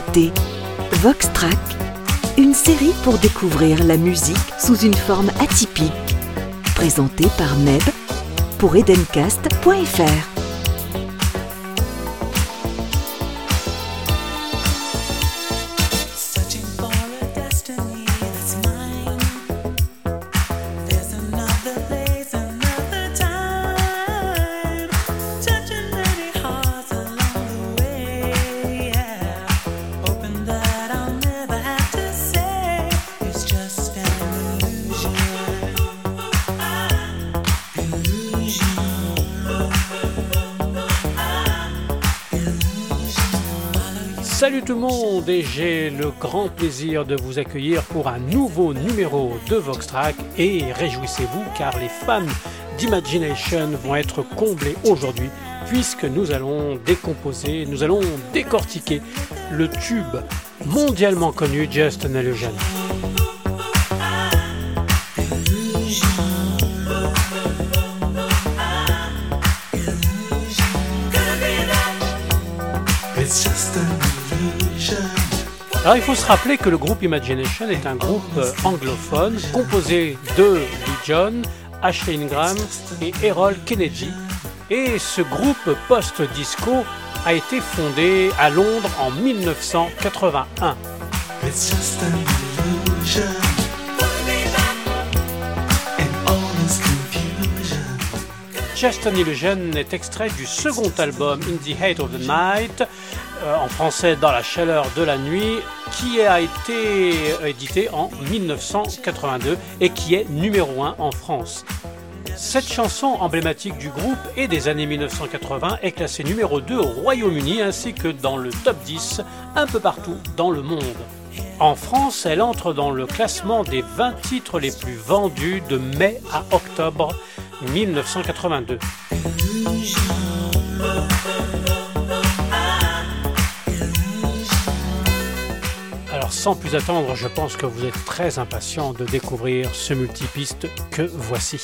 Écoutez Vox Track, une série pour découvrir la musique sous une forme atypique, présentée par Meb pour edencast.fr. monde et j'ai le grand plaisir de vous accueillir pour un nouveau numéro de Voxtrack et réjouissez-vous car les fans d'Imagination vont être comblés aujourd'hui puisque nous allons décomposer, nous allons décortiquer le tube mondialement connu Just an Illusion. Alors il faut se rappeler que le groupe Imagination est un groupe euh, anglophone composé de Lee John, Ashley Ingram et Errol Kennedy. Et ce groupe post-disco a été fondé à Londres en 1981. Just an Illusion est extrait du second album In the Hate of the Night, euh, en français Dans la chaleur de la nuit, qui a été édité en 1982 et qui est numéro 1 en France. Cette chanson emblématique du groupe et des années 1980 est classée numéro 2 au Royaume-Uni ainsi que dans le top 10 un peu partout dans le monde. En France, elle entre dans le classement des 20 titres les plus vendus de mai à octobre 1982. Sans plus attendre, je pense que vous êtes très impatient de découvrir ce multipiste que voici.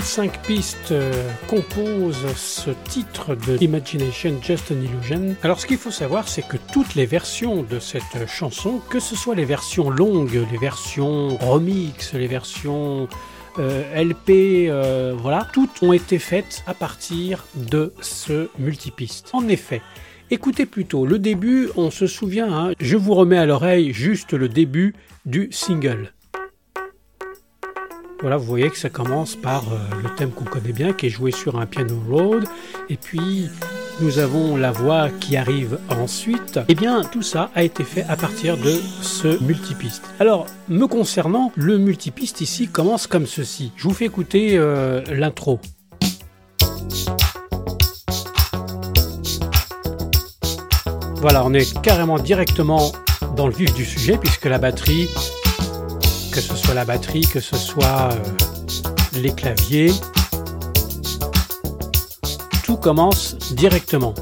25 pistes euh, composent ce titre de Imagination Just an Illusion. Alors ce qu'il faut savoir, c'est que toutes les versions de cette chanson, que ce soit les versions longues, les versions remix, les versions euh, LP, euh, voilà, toutes ont été faites à partir de ce multipiste. En effet, Écoutez plutôt le début, on se souvient, hein, je vous remets à l'oreille juste le début du single. Voilà, vous voyez que ça commence par euh, le thème qu'on connaît bien, qui est joué sur un piano Rhodes, et puis nous avons la voix qui arrive ensuite. Eh bien, tout ça a été fait à partir de ce multipiste. Alors, me concernant, le multipiste ici commence comme ceci. Je vous fais écouter euh, l'intro. Voilà, on est carrément directement dans le vif du sujet puisque la batterie que ce soit la batterie, que ce soit euh, les claviers. Tout commence directement.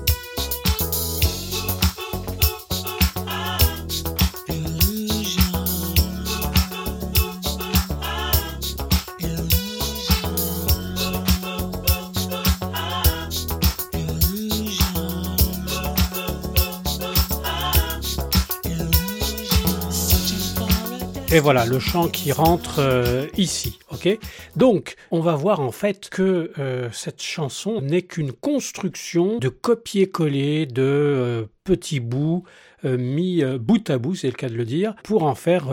Et voilà, le chant qui rentre euh, ici. ok? Donc, on va voir en fait que euh, cette chanson n'est qu'une construction de copier-coller de euh, petits bouts mis bout à bout, c'est le cas de le dire, pour en faire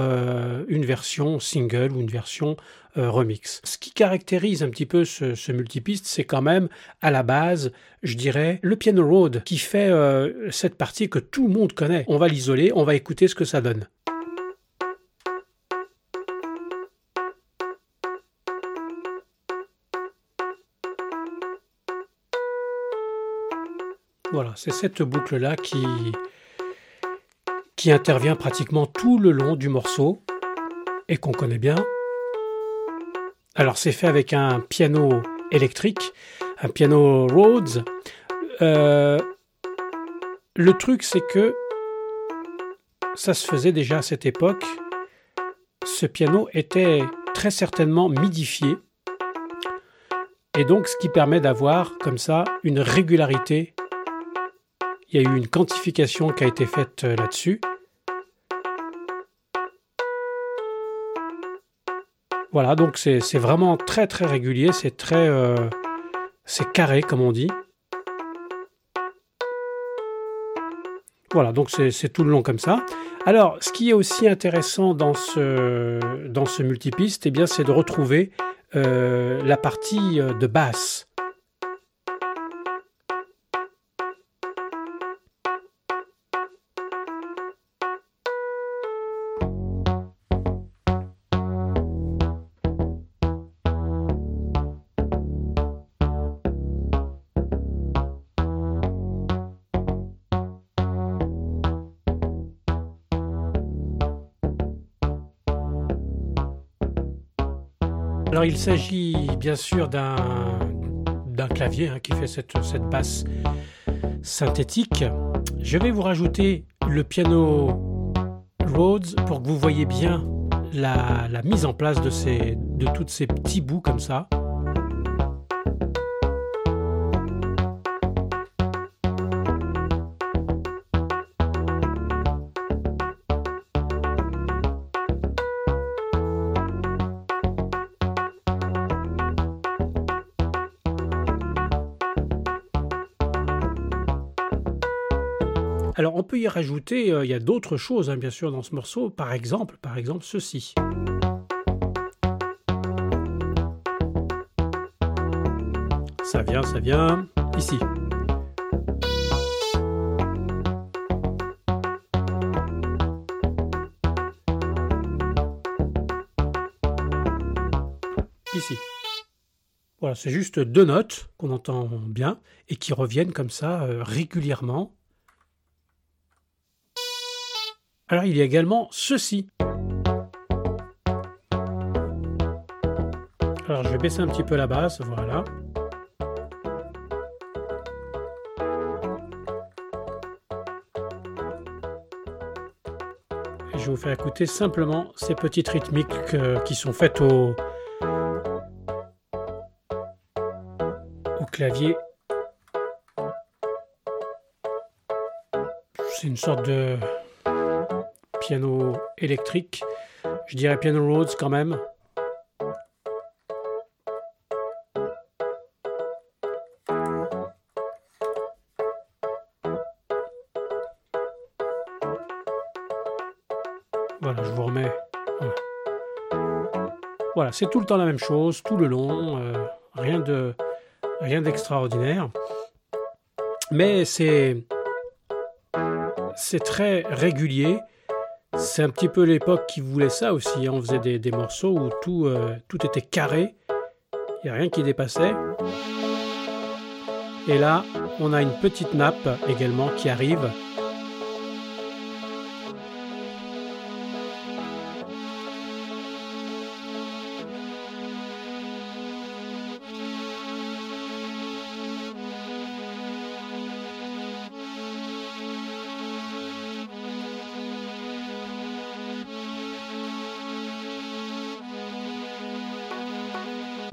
une version single ou une version remix. Ce qui caractérise un petit peu ce, ce multipiste, c'est quand même à la base, je dirais, le piano road qui fait cette partie que tout le monde connaît. On va l'isoler, on va écouter ce que ça donne. Voilà, c'est cette boucle-là qui, qui intervient pratiquement tout le long du morceau et qu'on connaît bien. Alors c'est fait avec un piano électrique, un piano Rhodes. Euh, le truc c'est que ça se faisait déjà à cette époque ce piano était très certainement midifié. Et donc, ce qui permet d'avoir comme ça une régularité. Il y a eu une quantification qui a été faite euh, là-dessus. Voilà, donc c'est vraiment très très régulier, c'est très... Euh, c'est carré comme on dit. Voilà, donc c'est tout le long comme ça. Alors, ce qui est aussi intéressant dans ce, dans ce multipiste, eh c'est de retrouver euh, la partie de basse. Alors il s'agit bien sûr d'un clavier hein, qui fait cette, cette basse synthétique. Je vais vous rajouter le piano Rhodes pour que vous voyez bien la, mise en place de, ces, de tous ces petits bouts comme ça. Alors on peut y rajouter, euh, il y a d'autres choses hein, bien sûr dans ce morceau, par exemple, par exemple ceci. Ça vient, ça vient ici. Ici. Voilà, c'est juste deux notes qu'on entend bien et qui reviennent comme ça euh, régulièrement Alors il y a également ceci. Alors je vais baisser un petit peu la basse, voilà. Et je vais vous faire écouter simplement ces petites rythmiques euh, qui sont faites au, au clavier. C'est une sorte de piano électrique. Je dirais piano Rhodes quand même. Voilà, je vous remets. Voilà, c'est tout le temps la même chose, tout le long, euh, rien de rien d'extraordinaire. Mais c'est c'est très régulier c'est un petit peu l'époque qui voulait ça aussi. Hein. On faisait des, morceaux où tout, euh, tout était carré, il n'y a rien qui dépassait. Et là, on a une petite nappe également qui arrive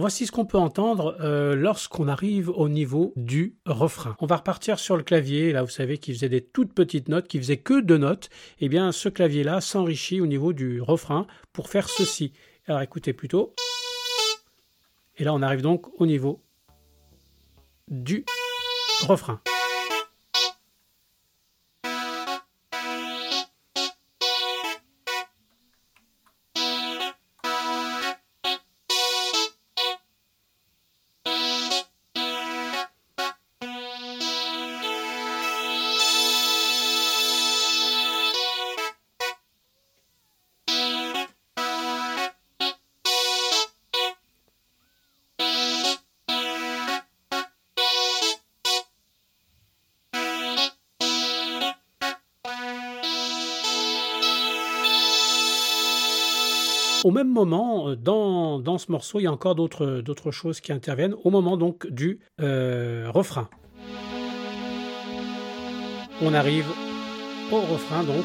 Voici ce qu'on peut entendre euh, lorsqu'on arrive au niveau du refrain. On va repartir sur le clavier, là vous savez qu'il faisait des toutes petites notes, qui faisait que deux notes. Eh bien ce clavier-là s'enrichit au niveau du refrain pour faire ceci. Alors écoutez plutôt. Et là on arrive donc au niveau du refrain. Au même moment, euh, dans, ce morceau, il y a encore d'autres choses qui interviennent au moment donc du euh, refrain. On arrive au refrain donc.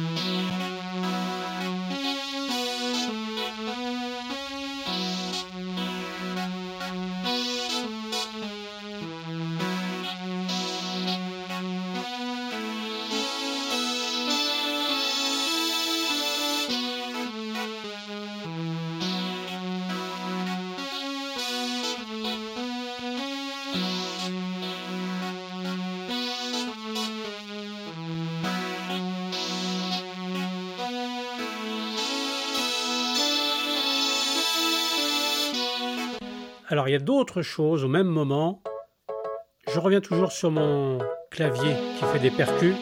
Alors il y a d'autres choses au même moment. Je reviens toujours sur mon clavier qui fait des percus.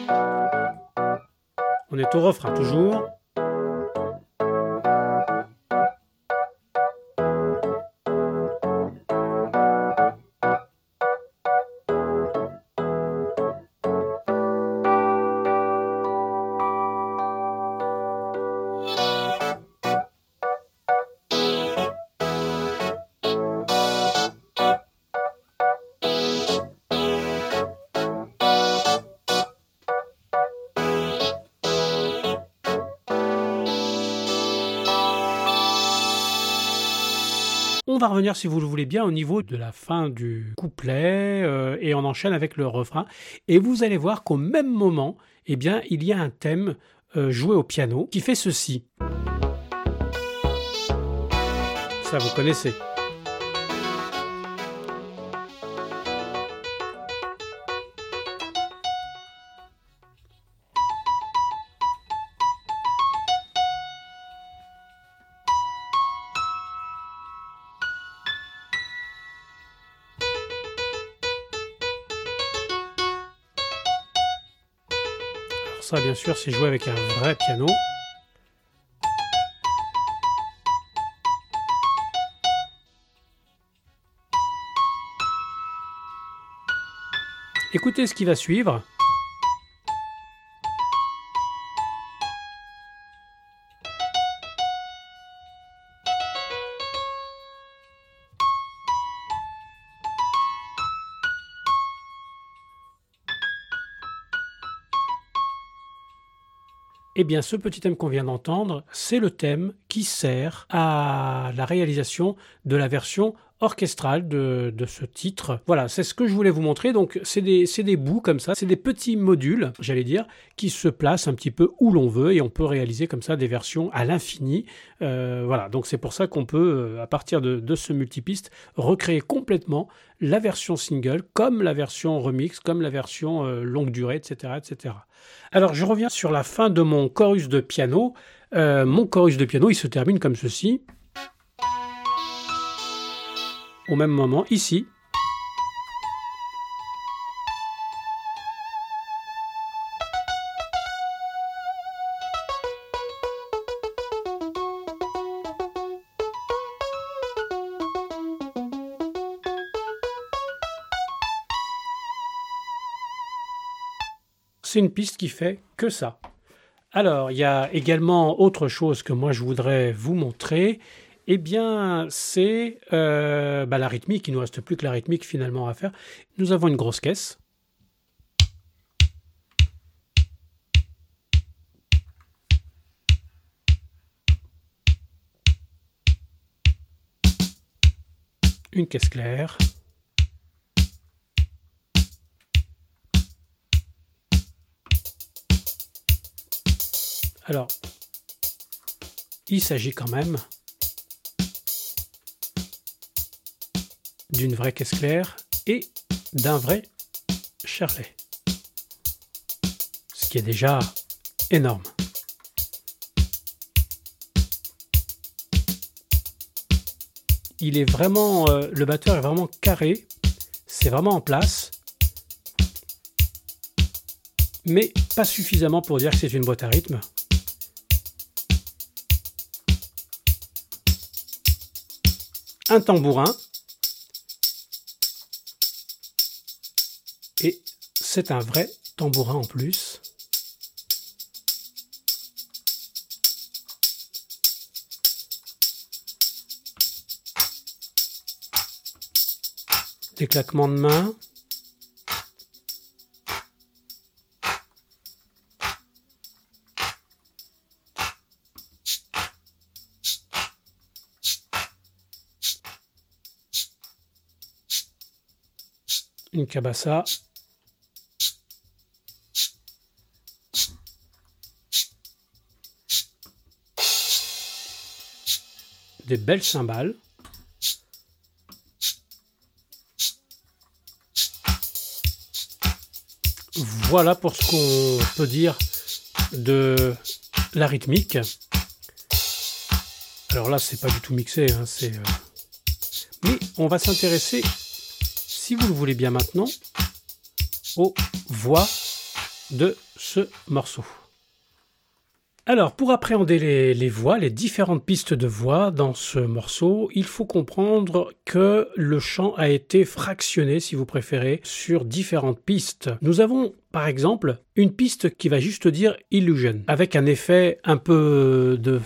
On est au refrain toujours. Si vous le voulez bien, au niveau de la fin du couplet euh, et on enchaîne avec le refrain. Et vous allez voir qu'au même moment, eh bien, il y a un thème euh, joué au piano qui fait ceci. Ça, vous connaissez. Bien sûr, c'est joué avec un vrai piano. Écoutez ce qui va suivre. Eh bien, ce petit thème qu'on vient d'entendre, c'est le thème qui sert à la réalisation de la version orchestrale de, ce titre. Voilà, c'est ce que je voulais vous montrer. Donc, c'est des, bouts comme ça, c'est des petits modules, j'allais dire, qui se placent un petit peu où l'on veut et on peut réaliser comme ça des versions à l'infini. Euh, voilà, donc c'est pour ça qu'on peut, euh, à partir de, de ce multipiste, recréer complètement la version single, comme la version remix, comme la version euh, longue durée, etc., etc. Alors, je reviens sur la fin de mon chorus de piano. mon chorus de piano, il se termine comme ceci au même moment ici. C'est une piste qui fait que ça. Alors, il y a également autre chose que moi je voudrais vous montrer, eh bien, c'est euh, bah, la rythmique. Il ne nous reste plus que la rythmique finalement à faire. Nous avons une grosse caisse. Une caisse claire. Alors, il s'agit quand même d'une vraie caisse claire et d'un vrai charlet. Ce qui est déjà énorme. Il est vraiment, euh, le batteur est vraiment carré, c'est vraiment en place, mais pas suffisamment pour dire que c'est une boîte à rythme. Un tambourin, C'est un vrai tambourin en plus. Des claquements de mains. une cabassa Des belles cymbales. Voilà pour ce qu'on peut dire de la rythmique. Alors là, c'est pas du tout mixé, hein, c'est. Euh, mais on va s'intéresser, si vous le voulez bien maintenant, aux voix de ce morceau. Alors, pour appréhender les, voix, les différentes pistes de voix dans ce morceau, il faut comprendre que le chant a été fractionné, si vous préférez, sur différentes pistes. Nous avons, par exemple, une piste qui va juste dire illusion, avec un effet un peu de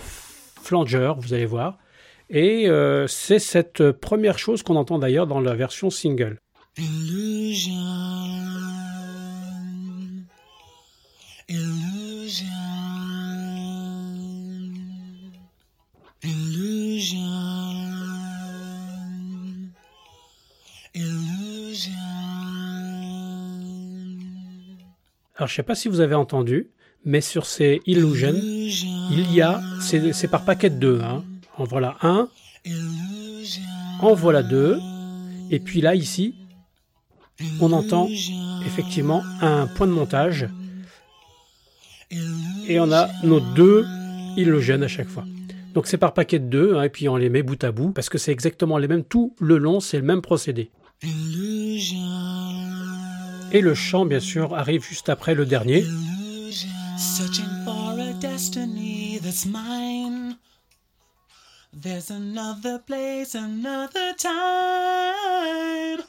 flanger, vous allez voir. Et euh, c'est cette première chose qu'on entend d'ailleurs dans la version single. Illusion. Illusion. Alors je sais pas si vous avez entendu, mais sur ces Illusion, il y a, c'est par paquet de deux, hein. en voilà un, en voilà deux, et puis là ici, on entend effectivement un point de montage, et on a nos deux Illusion à chaque fois. Donc c'est par paquet de deux, hein, et puis on les met bout à bout, parce que c'est exactement les mêmes, tout le long, c'est le même procédé. Et le chant, bien sûr, arrive juste après le dernier. Searching for a destiny that's mine. There's another place, another time.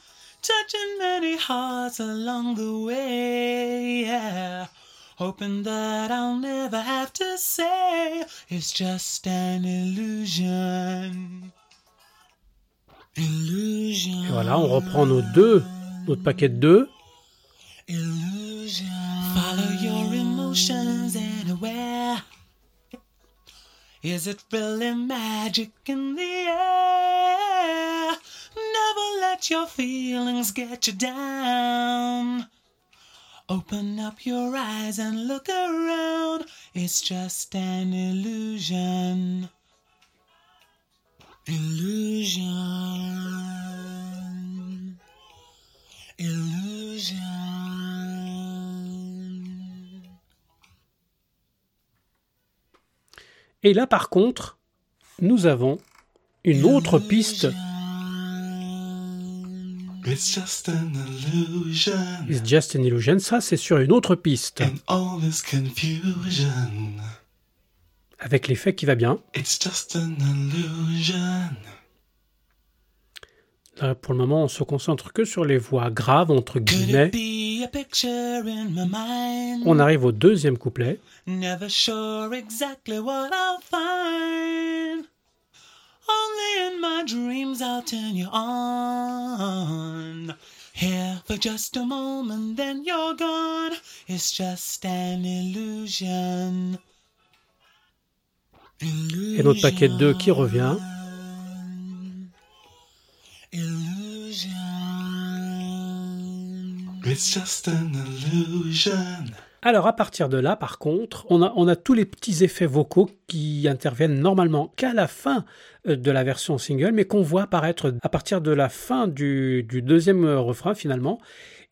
Touching many hearts along the way, yeah. Hoping that I'll never have to say it's just an illusion. Illusion. Et voilà, on reprend nos deux, notre paquet de deux. Illusion. Follow your emotions anywhere. Is it really magic in the air? Never let your feelings get you down. Open up your eyes and look around. It's just an illusion. Illusion. Illusion. Et là, par contre, nous avons une autre piste. It's just an illusion. It's just an illusion. Ça, c'est sur une autre piste. all this confusion. Avec l'effet qui va bien. It's just an illusion. Là, pour le moment, on se concentre que sur les voix graves, entre guillemets. On arrive au deuxième couplet. Never sure exactly what I'll find. Only in my dreams I'll turn you on. For just a moment, then you're gone. It's just an illusion. Et notre paquet de 2 qui revient. Alors à partir de là, par contre, on a, on a tous les petits effets vocaux qui interviennent normalement qu'à la fin euh, de la version single, mais qu'on voit apparaître à partir de la fin du, du, deuxième refrain finalement.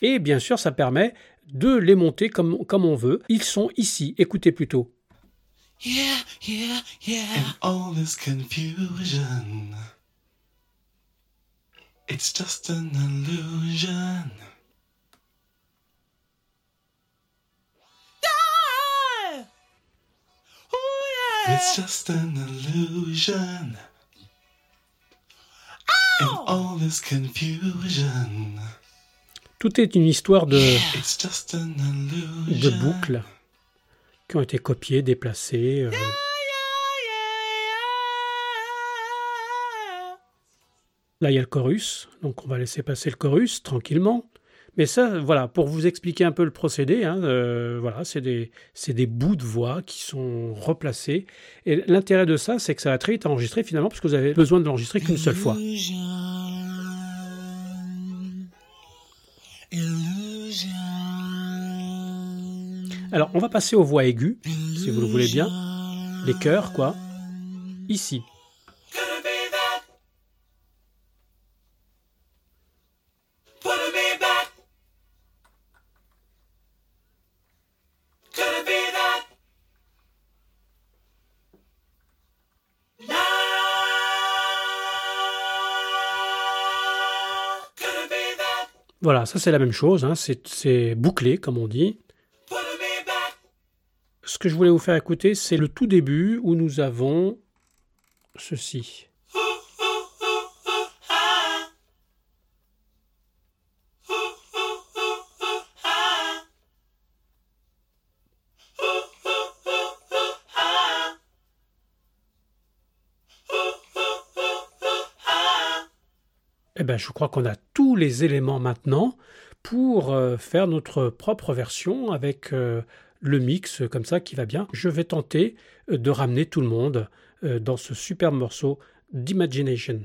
Et bien sûr, ça permet de les monter comme, comme on veut. Ils sont ici, écoutez plutôt. Yeah, yeah, yeah. all this confusion. It's just an illusion. It's just an illusion. In all this confusion. Tout est une histoire de, de boucles qui ont été copiées, déplacées. Euh. Là, il y a le chorus, donc on va laisser passer le chorus tranquillement. Mais ça, voilà, pour vous expliquer un peu le procédé, hein, euh, voilà, c'est des, des, bouts de voix qui sont replacés. Et l'intérêt de ça, c'est que ça va très vite enregistrer finalement, parce que vous avez besoin de l'enregistrer qu'une seule fois. Alors, on va passer aux voix aiguës, si vous le voulez bien, les chœurs, quoi, ici. Voilà, ça c'est la même chose, hein. c'est bouclé comme on dit. Ce que je voulais vous faire écouter, c'est le tout début où nous avons ceci. Ben, je crois qu'on a tous les éléments maintenant pour euh, faire notre propre version avec euh, le mix comme ça qui va bien. Je vais tenter euh, de ramener tout le monde dans ce superbe morceau d'Imagination.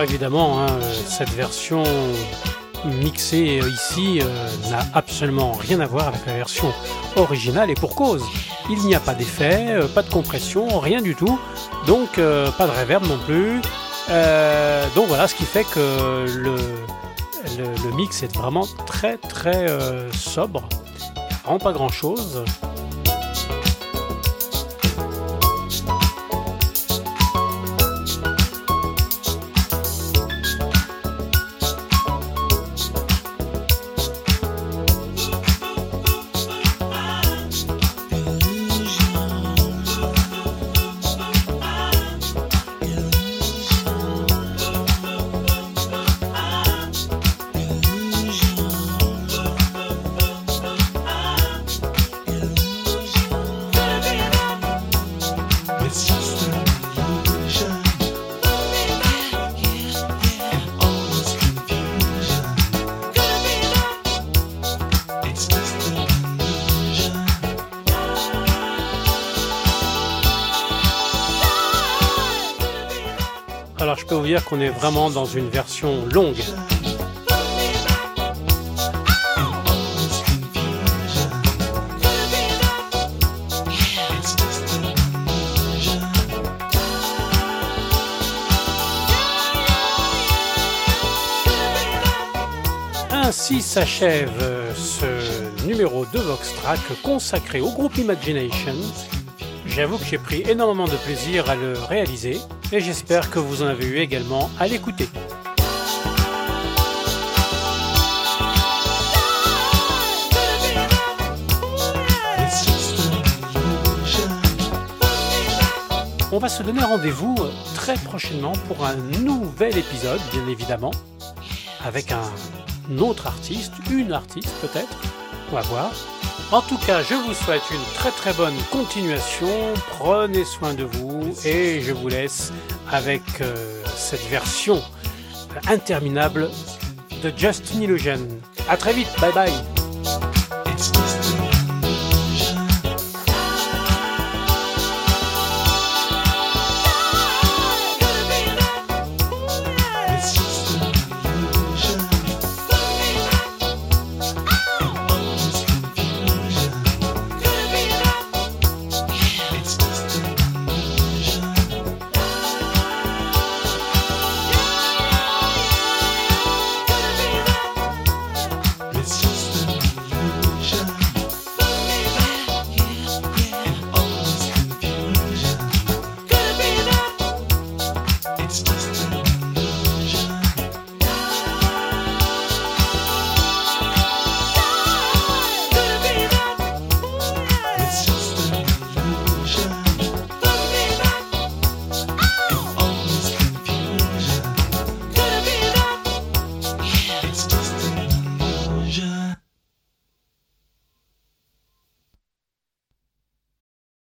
Évidemment, hein, cette version mixée ici euh, n'a absolument rien à voir avec la version originale et pour cause. Il n'y a pas d'effet, euh, pas de compression, rien du tout, donc euh, pas de reverb non plus. donc voilà, ce qui fait que le, le mix est vraiment très très sobre, vraiment pas grand chose. Qu'on est vraiment dans une version longue. Ainsi s'achève ce numéro de Vox Track consacré au groupe Imagination. J'avoue que j'ai pris énormément de plaisir à le réaliser et j'espère que vous en avez eu également à l'écouter. On va se donner rendez-vous très prochainement pour un nouvel épisode, bien évidemment, avec un autre artiste, une artiste peut-être, on va voir. En tout cas, je vous souhaite une très très bonne continuation, prenez soin de vous et je vous laisse avec euh, cette version interminable de Justin Illusion. A très vite, bye bye